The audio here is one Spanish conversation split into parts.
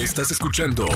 Estás escuchando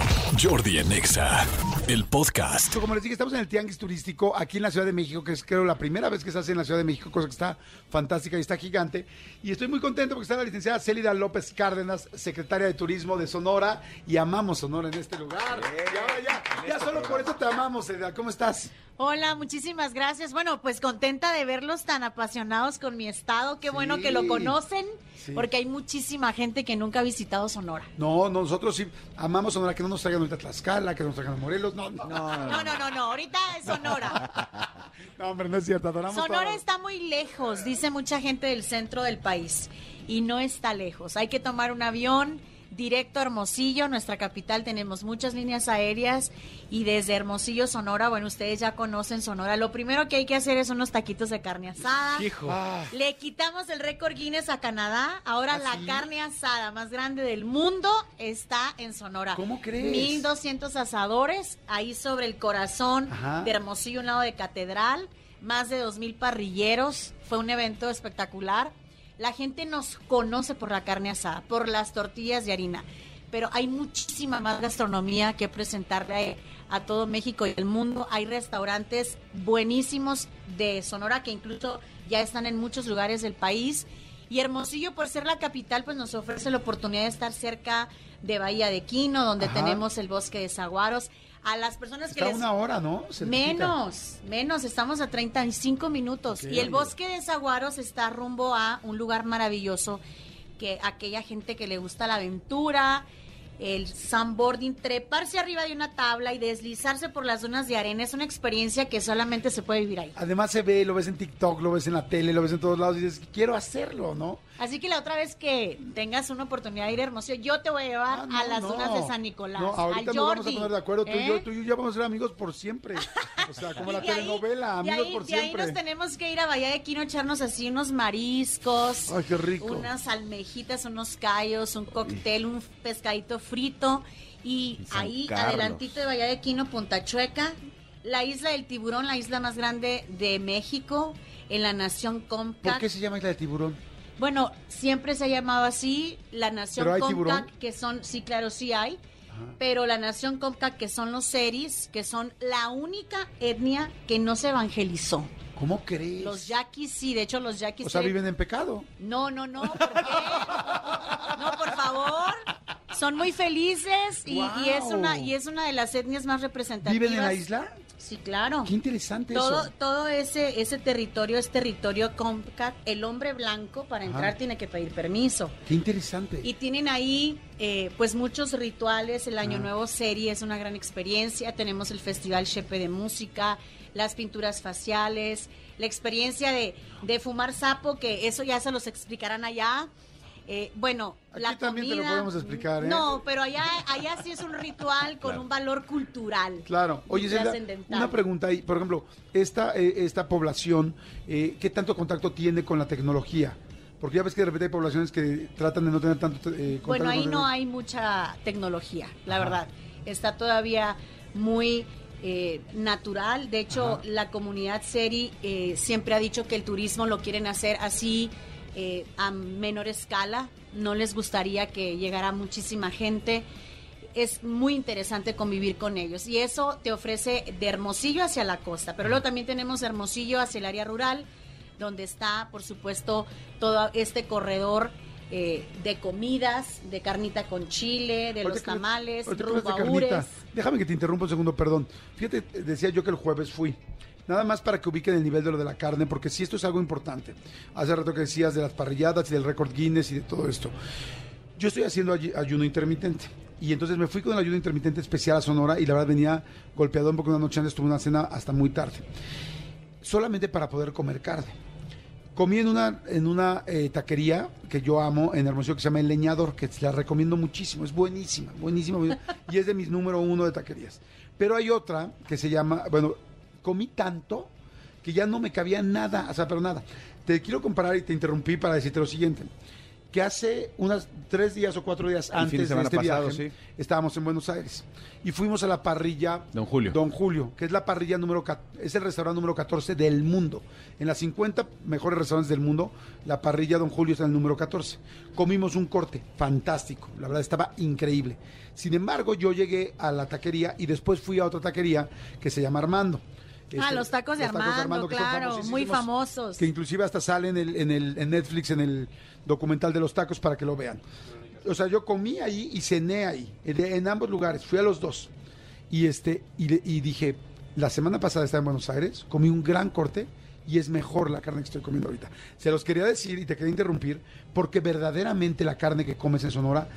Jordi en Exa, el podcast. Como les dije, estamos en el Tianguis Turístico aquí en la Ciudad de México, que es creo la primera vez que se hace en la Ciudad de México, cosa que está fantástica y está gigante. Y estoy muy contento porque está la licenciada Célida López Cárdenas, secretaria de Turismo de Sonora, y amamos Sonora en este lugar. Ya, ya, ya solo por eso te amamos, Célida. ¿Cómo estás? Hola, muchísimas gracias. Bueno, pues contenta de verlos tan apasionados con mi estado. Qué bueno que lo conocen, Sí. porque hay muchísima gente que nunca ha visitado Sonora. No, nosotros sí amamos Sonora, que no nos traigan ahorita Tlaxcala, que nos traigan a Morelos. No, no, no, No, no, no, no. Ahorita es Sonora. hombre, no es cierto, adoramos Sonora todo. está muy lejos, dice mucha gente del centro del país. Y no está lejos. Hay que tomar un avión directo a Hermosillo, nuestra capital. Tenemos muchas líneas aéreas. Y desde Hermosillo, Sonora, bueno, ustedes ya conocen Sonora. Lo primero que hay que hacer es unos taquitos de carne asada. Hijo. Ah, Le quitamos el récord Guinness a Canadá. Ahora ¿Ah, la sí? carne asada más grande del mundo está en Sonora. ¿Cómo crees? 1200 asadores ahí sobre el corazón Ajá. de Hermosillo, un lado de Catedral. Más de 2000 parrilleros. Fue un evento espectacular. La gente nos conoce por la carne asada, por las tortillas de harina. Pero hay muchísima más gastronomía que presentarle a, a todo México y el mundo. Hay restaurantes buenísimos de Sonora que incluso ya están en muchos lugares del país. Y Hermosillo, por ser la capital, pues nos ofrece la oportunidad de estar cerca de Bahía de Quino, donde Ajá. tenemos el bosque de Zaguaros. A las personas está que les... una hora, ¿no? Menos, menos, estamos a 35 minutos. Y el bosque de Zaguaros está rumbo a un lugar maravilloso que aquella gente que le gusta la aventura, el sandboarding, treparse arriba de una tabla y deslizarse por las zonas de arena es una experiencia que solamente se puede vivir ahí. Además se ve, lo ves en TikTok, lo ves en la tele, lo ves en todos lados y dices, quiero hacerlo, ¿no? Así que la otra vez que tengas una oportunidad de ir a Hermosillo, yo te voy a llevar Ah, no, a las no. zonas de San Nicolás. No, ahorita nos vamos a poner de acuerdo. Tú, y yo, ¿eh? tú y yo ya vamos a ser amigos por siempre. O sea, como la Y ahí- telenovela, amigos ahí- por de ahí siempre. nos tenemos que ir a Bahía de Quino a echarnos así unos mariscos. Ay, qué rico. Unas almejitas, unos callos, un cóctel, un pescadito frito. Y Y San ahí, Carlos. adelantito de Bahía de Quino, Punta Chueca, la isla del tiburón, la isla más grande de México, en la nación ¿Por Comcac. qué se llama Isla de Tiburón? Bueno, siempre se ha llamado así, la nación ¿Pero hay Comcac, tiburón? que son, sí, claro, sí hay. Pero la nación Comcac, que son los seris, que son la única etnia que no se evangelizó. ¿Cómo crees? Los yaquis sí, de hecho los yaquis... o sea, se- viven en pecado. No, no, no, ¿por qué? No, por favor. Son muy felices y, y es una y es una de las etnias más representativas. ¿Viven en la isla? Sí, claro. Qué interesante Todo, eso. todo ese, ese territorio es territorio CONCAT. El hombre blanco para entrar Ajá. tiene que pedir permiso. Qué interesante. Y tienen ahí eh, pues muchos rituales, el Año. Nuevo serie es una gran experiencia, tenemos el Festival Chepe de Música, las pinturas faciales, la experiencia de, de fumar sapo, que eso ya se los explicarán allá. Eh, bueno, Aquí la también te lo podemos explicar, ¿eh? No, pero allá, allá sí es un ritual con un valor cultural. Claro. Oye, Zelda, una pregunta ahí. Por ejemplo, esta, eh, esta población, eh, ¿qué tanto contacto tiene con la tecnología? Porque ya ves que de repente hay poblaciones que tratan de no tener tanto eh, contacto Bueno, ahí con no hay mucha tecnología, la Ajá. verdad. Está todavía muy eh, natural. De hecho, Ajá. la comunidad Seri eh, siempre ha dicho que el turismo lo quieren hacer así eh, a menor escala. No les gustaría que llegara muchísima gente. Es muy interesante convivir con ellos y eso te ofrece de Hermosillo hacia la costa, pero luego también tenemos Hermosillo hacia el área rural, donde está, por supuesto, todo este corredor eh, de comidas, de carnita con chile, de Ahorita los tamales, ahorita que rumbo hablas a de carnita, Ures. Déjame que te interrumpa un segundo, perdón. Fíjate, decía yo que el jueves fui. Nada más para que ubiquen el nivel de lo de la carne, porque sí, esto es algo importante. Hace rato que decías de las parrilladas y del récord Guinness y de todo esto. Yo estoy haciendo ay- ayuno intermitente. Y entonces me fui con el ayuno intermitente especial a Sonora y la verdad venía golpeadón porque una noche antes tuve una cena hasta muy tarde. Solamente para poder comer carne. Comí en una, en una eh, taquería que yo amo en Hermosillo que se llama El Leñador, que la recomiendo muchísimo, es buenísima, buenísima, buenísima, y es de mis número uno de taquerías. Pero hay otra que se llama, bueno, comí tanto que ya no me cabía nada, o sea, pero nada. Te quiero comparar y te interrumpí para decirte lo siguiente. que hace unas tres días o cuatro días El fin de antes de, este pasado, viaje, sí. estábamos en Buenos Aires y fuimos a la parrilla Don Julio. Don Julio, que es la parrilla número es el restaurante número 14 del mundo. En las 50 mejores restaurantes del mundo, la parrilla Don Julio está en el número 14. Comimos un corte fantástico, la verdad estaba increíble. Sin embargo, yo llegué a la taquería y después fui a otra taquería que se llama Armando. Ah, Este, los tacos de Armando, que son claro, muy famosos. Que inclusive hasta sale en, el, en, el, en Netflix, en el documental de los tacos, para que lo vean. O sea, yo comí ahí y cené ahí, en, ambos lugares, fui a los dos. Y, este, y dije, la semana pasada estaba en Buenos Aires, comí un gran corte y es mejor la carne que estoy comiendo ahorita. Se los quería decir y te quería interrumpir, porque verdaderamente la carne que comes en Sonora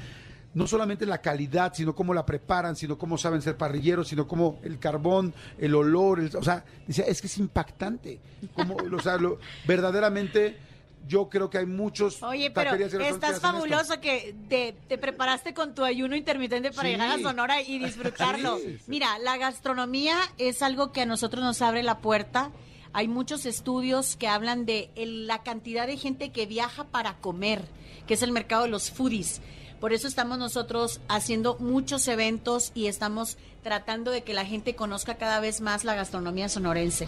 no solamente la calidad, sino cómo la preparan, sino cómo saben ser parrilleros, sino cómo el carbón, el olor, el- o sea, decía, es que es impactante. Como, o sea, lo- verdaderamente yo creo que hay muchos Oye, pero estás esto. fabuloso que te, te preparaste con tu ayuno intermitente para Sí. llegar a Sonora y disfrutarlo. Sí. Mira, la gastronomía es algo que a nosotros nos abre la puerta. Hay muchos estudios que hablan de el- la cantidad de gente que viaja para comer, que es el mercado de los foodies. Por eso estamos nosotros haciendo muchos eventos y estamos tratando de que la gente conozca cada vez más la gastronomía sonorense.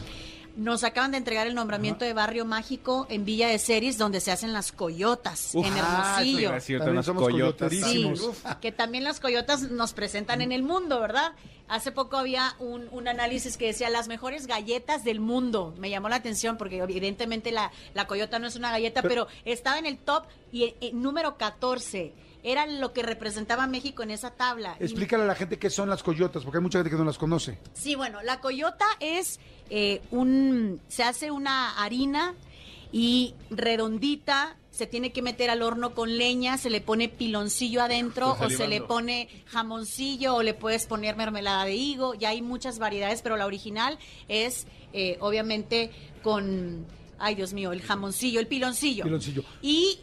Nos acaban de entregar el nombramiento de Barrio Mágico en Villa de Ceris, donde se hacen las coyotas, Uf, en ah, sí, Hermosillo. iba a decirte, También unas somos coyotas. Sí, que también las coyotas nos presentan en el mundo, ¿verdad? Hace poco había un, un análisis que decía las mejores galletas del mundo. Me llamó la atención porque evidentemente la, la coyota no es una galleta, pero, estaba en el top y eh, eh, número 14. Era lo que representaba México en esa tabla. Y- Explícale a la gente qué son las coyotas, porque hay mucha gente que no las conoce. Sí, bueno, la coyota es eh, un, se hace una harina y redondita, se tiene que meter al horno con leña, se le pone piloncillo adentro o se le pone jamoncillo o le puedes poner mermelada de higo, ya hay muchas variedades, pero la original es eh, obviamente con, ay Dios mío, el jamoncillo, el piloncillo. Piloncillo. Y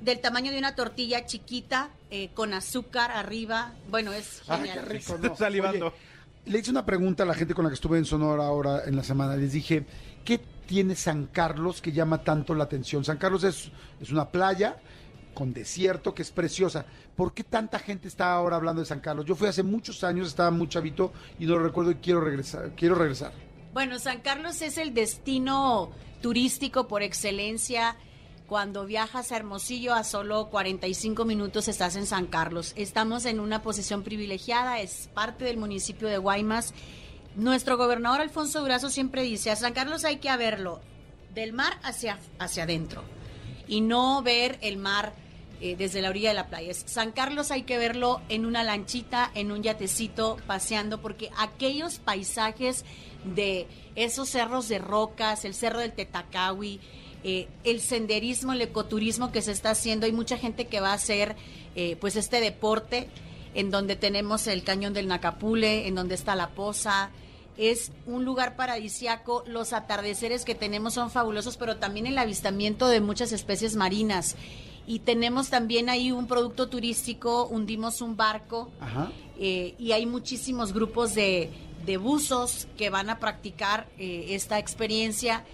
del tamaño de una tortilla chiquita eh, con azúcar arriba, bueno, es Ay, genial. qué rico, salivando. Oye, le hice una pregunta a la gente con la que estuve en Sonora ahora en la semana. Les dije, ¿qué tiene San Carlos que llama tanto la atención? San Carlos es, es una playa con desierto que es preciosa. ¿Por qué tanta gente está ahora hablando de San Carlos? Yo fui hace muchos años, estaba muy chavito y no lo recuerdo y quiero regresar. Quiero regresar. Bueno, San Carlos es el destino turístico por excelencia. Cuando viajas a Hermosillo a solo 45 minutos estás en San Carlos. Estamos en una posición privilegiada, es parte del municipio de Guaymas. Nuestro gobernador Alfonso Durazo siempre dice, a San Carlos hay que verlo del mar hacia, hacia adentro y no ver el mar eh, desde la orilla de la playa. San Carlos hay que verlo en una lanchita, en un yatecito, paseando, porque aquellos paisajes de esos cerros de rocas, el cerro del Tetacawi, eh, el senderismo, el ecoturismo que se está haciendo, hay mucha gente que va a hacer eh, pues este deporte, en donde tenemos el cañón del Nacapule, en donde está la poza, es un lugar paradisiaco. Los atardeceres que tenemos son fabulosos, pero también el avistamiento de muchas especies marinas. Y tenemos también ahí un producto turístico, hundimos un barco Ajá. eh, y hay muchísimos grupos de, de buzos que van a practicar esta experiencia.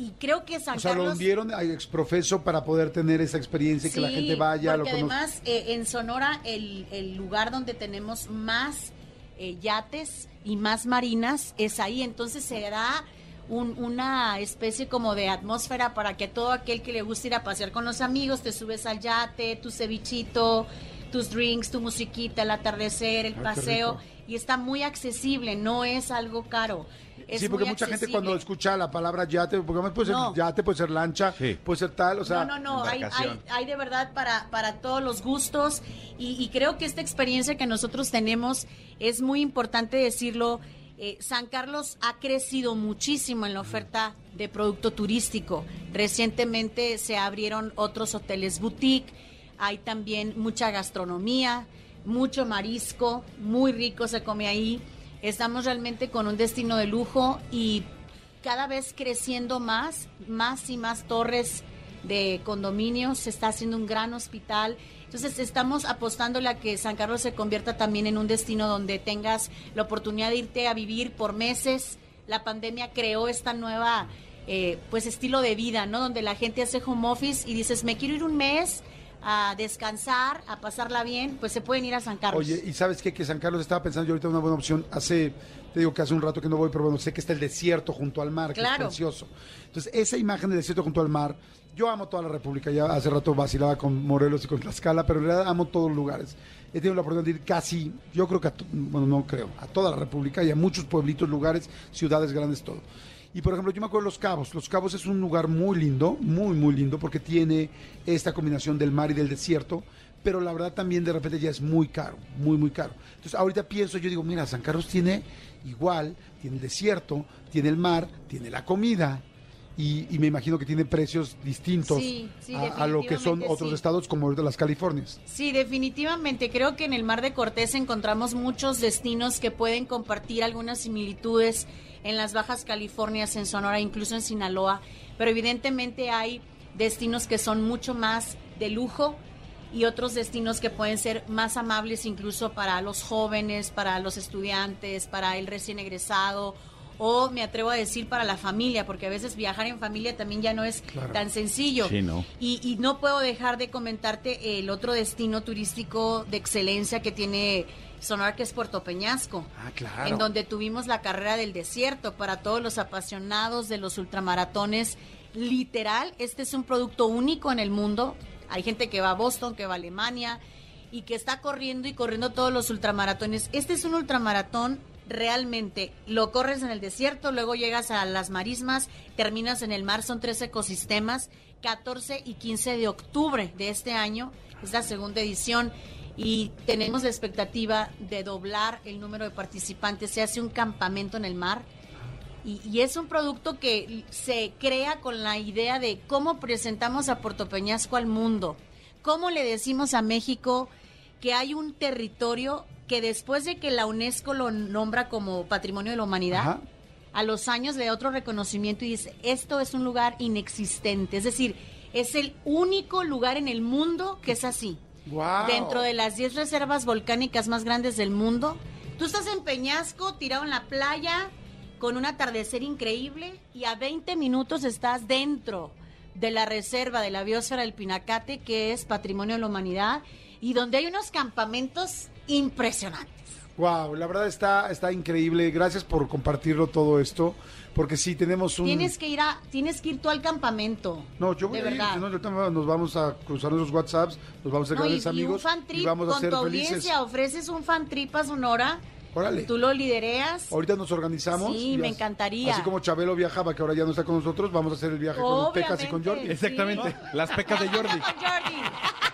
Y creo que San O sea, lo hundieron a exprofeso para poder tener esa experiencia y que la gente vaya, lo porque conozca. además eh, en Sonora el, el lugar donde tenemos más eh, yates y más marinas es ahí, entonces se da un- una especie como de atmósfera para que todo aquel que le guste ir a pasear con los amigos, te subes al yate, tu cevichito, tus drinks, tu musiquita, el atardecer, el Ah, paseo, y está muy accesible, no es algo caro. Es sí, porque muy mucha gente cuando escucha la palabra yate, porque además puede ser No. yate, puede ser lancha, Sí. puede ser tal, o sea, no, no, no, hay, hay, hay de verdad para, para todos los gustos y, y creo que esta experiencia que nosotros tenemos es muy importante decirlo. eh, San Carlos ha crecido muchísimo en la oferta de producto turístico. Recientemente se abrieron otros hoteles boutique, hay también mucha gastronomía, mucho marisco, muy rico se come ahí. Estamos realmente con un destino de lujo y cada vez creciendo más, más y más torres de condominios, se está haciendo un gran hospital. Entonces estamos apostándole a que San Carlos se convierta también en un destino donde tengas la oportunidad de irte a vivir por meses. La pandemia creó esta nueva eh, pues estilo de vida, ¿no? Donde la gente hace home office y dices, me quiero ir un mes a descansar, a pasarla bien, pues se pueden ir a San Carlos. Oye, ¿y sabes qué? Que San Carlos estaba pensando yo ahorita una buena opción. Hace, te digo que hace un rato que no voy, pero bueno, sé que está el desierto junto al mar, que es precioso. Entonces, esa imagen del desierto junto al mar, yo amo toda la República. Ya hace rato vacilaba con Morelos y con Tlaxcala, pero en realidad amo todos los lugares. He tenido la oportunidad de ir casi, yo creo que, a bueno, no creo, a toda la República y a muchos pueblitos, lugares, ciudades grandes, todo. Y por ejemplo, yo me acuerdo de Los Cabos. Los Cabos es un lugar muy lindo, muy, muy lindo, porque tiene esta combinación del mar y del desierto, pero la verdad también de repente ya es muy caro, muy, muy caro. Entonces ahorita pienso, yo digo, mira, San Carlos tiene igual, tiene el desierto, tiene el mar, tiene la comida. Y, y me imagino que tiene precios distintos Sí, sí, a, a lo que son otros sí. estados como ahorita las Californias. Sí, definitivamente. Creo que en el Mar de Cortés encontramos muchos destinos que pueden compartir algunas similitudes en las Bajas Californias, en Sonora, incluso en Sinaloa. Pero evidentemente hay destinos que son mucho más de lujo y otros destinos que pueden ser más amables incluso para los jóvenes, para los estudiantes, para el recién egresado o me atrevo a decir para la familia, porque a veces viajar en familia también ya no es Claro. tan sencillo. Sí, ¿no? Y, y no puedo dejar de comentarte el otro destino turístico de excelencia que tiene Sonora, que es Puerto Peñasco. Ah, claro. En donde tuvimos la carrera del desierto para todos los apasionados de los ultramaratones. Literal, este es un producto único en el mundo. Hay gente que va a Boston, que va a Alemania y que está corriendo y corriendo todos los ultramaratones. Este es un ultramaratón realmente. Lo corres en el desierto, luego llegas a las marismas, terminas en el mar, son tres ecosistemas. 14 y 15 de octubre de este año es la segunda edición y tenemos la expectativa de doblar el número de participantes. Se hace un campamento en el mar y, y es un producto que se crea con la idea de cómo presentamos a Puerto Peñasco al mundo, cómo le decimos a México que hay un territorio que después de que la UNESCO lo nombra como Patrimonio de la Humanidad, Ajá. a los años le da otro reconocimiento y dice, esto es un lugar inexistente, es decir, es el único lugar en el mundo que es así. Guau. Dentro de las 10 reservas volcánicas más grandes del mundo, tú estás en Peñasco, tirado en la playa, con un atardecer increíble y a 20 minutos estás dentro de la reserva de la biosfera del Pinacate, que es Patrimonio de la Humanidad, y donde hay unos campamentos impresionantes. Wow, la verdad está, está increíble. Gracias por compartirlo todo esto, porque sí tenemos un. Tienes que ir a, tienes que ir tú al campamento. No, yo voy de a ir, verdad. no, nos vamos a cruzar nuestros WhatsApps, nos vamos a ser No, y, grandes y amigos un fan trip y vamos a con ser tu felices. audiencia, ofreces un fan trip a Sonora, Órale. tú lo lidereas. Ahorita nos organizamos. Sí, me encantaría. Así como Chabelo viajaba, que ahora ya no está con nosotros, vamos a hacer el viaje con los Pecas y con. Jordi. Exactamente. Las pecas de Jordi. Jordi.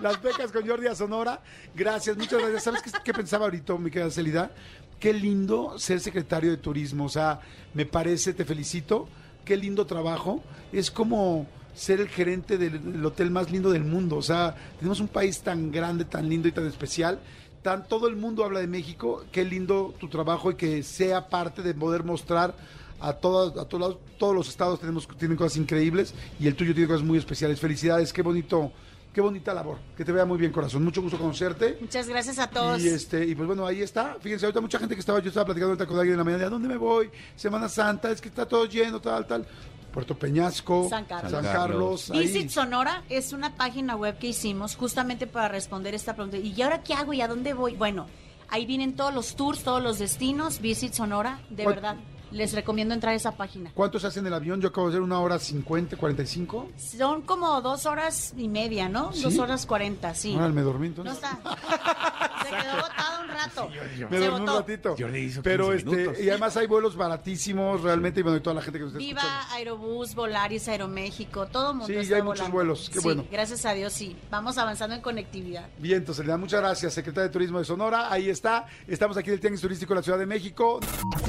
Las Pecas con Jordi a Sonora. Gracias, muchas gracias. ¿Sabes qué, pensaba ahorita, mi querida Celida? Qué lindo ser secretario de turismo. O sea, me parece, te felicito. Qué lindo trabajo. Es como ser el gerente del, del hotel más lindo del mundo. O sea, tenemos un país tan grande, tan lindo y tan especial. Tan, todo el mundo habla de México. Qué lindo tu trabajo y que sea parte de poder mostrar a todos, a todos todos los estados tenemos, tienen cosas increíbles y el tuyo tiene cosas muy especiales. Felicidades, qué bonito, qué bonita labor. Que te vea muy bien, corazón. Mucho gusto conocerte. Muchas gracias a todos. Y este, y pues bueno, ahí está. Fíjense, ahorita mucha gente que estaba, yo estaba platicando ahorita con alguien en la mañana, ¿a dónde me voy? Semana Santa, es que está todo lleno, tal, tal. Puerto Peñasco, San Carlos. San San Carlos, ahí. Visit Sonora es una página web que hicimos justamente para responder esta pregunta. ¿Y ahora qué hago y a dónde voy? Bueno, ahí vienen todos los tours, todos los destinos. Visit Sonora, de ¿Cuál- verdad. Les recomiendo entrar a esa página. ¿Cuánto se hace en el avión? Yo acabo de hacer una hora cincuenta, cuarenta y cinco. Son como dos horas y media, ¿no? ¿Sí? Dos horas cuarenta, sí. Ahora me dormí No entonces. está. Se quedó botado un rato. Me dormí un ratito. Jordi hizo Pero 15 este, minutos. y además hay vuelos baratísimos realmente y bueno, y toda la gente que nos está Viva escuchando. Aerobús, Volaris, Aeroméxico, todo el mundo Sí, ya está hay muchos vuelos, qué Sí, bueno. gracias a Dios, sí. Vamos avanzando en conectividad. Bien, entonces le da muchas gracias, secretaria de Turismo de Sonora. Ahí está. Estamos aquí en el Tianguis Turístico de la Ciudad de México.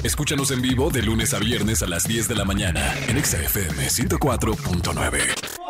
Escúchanos en vivo de lunes a viernes a las 10 de la mañana en Exa FM 104.9.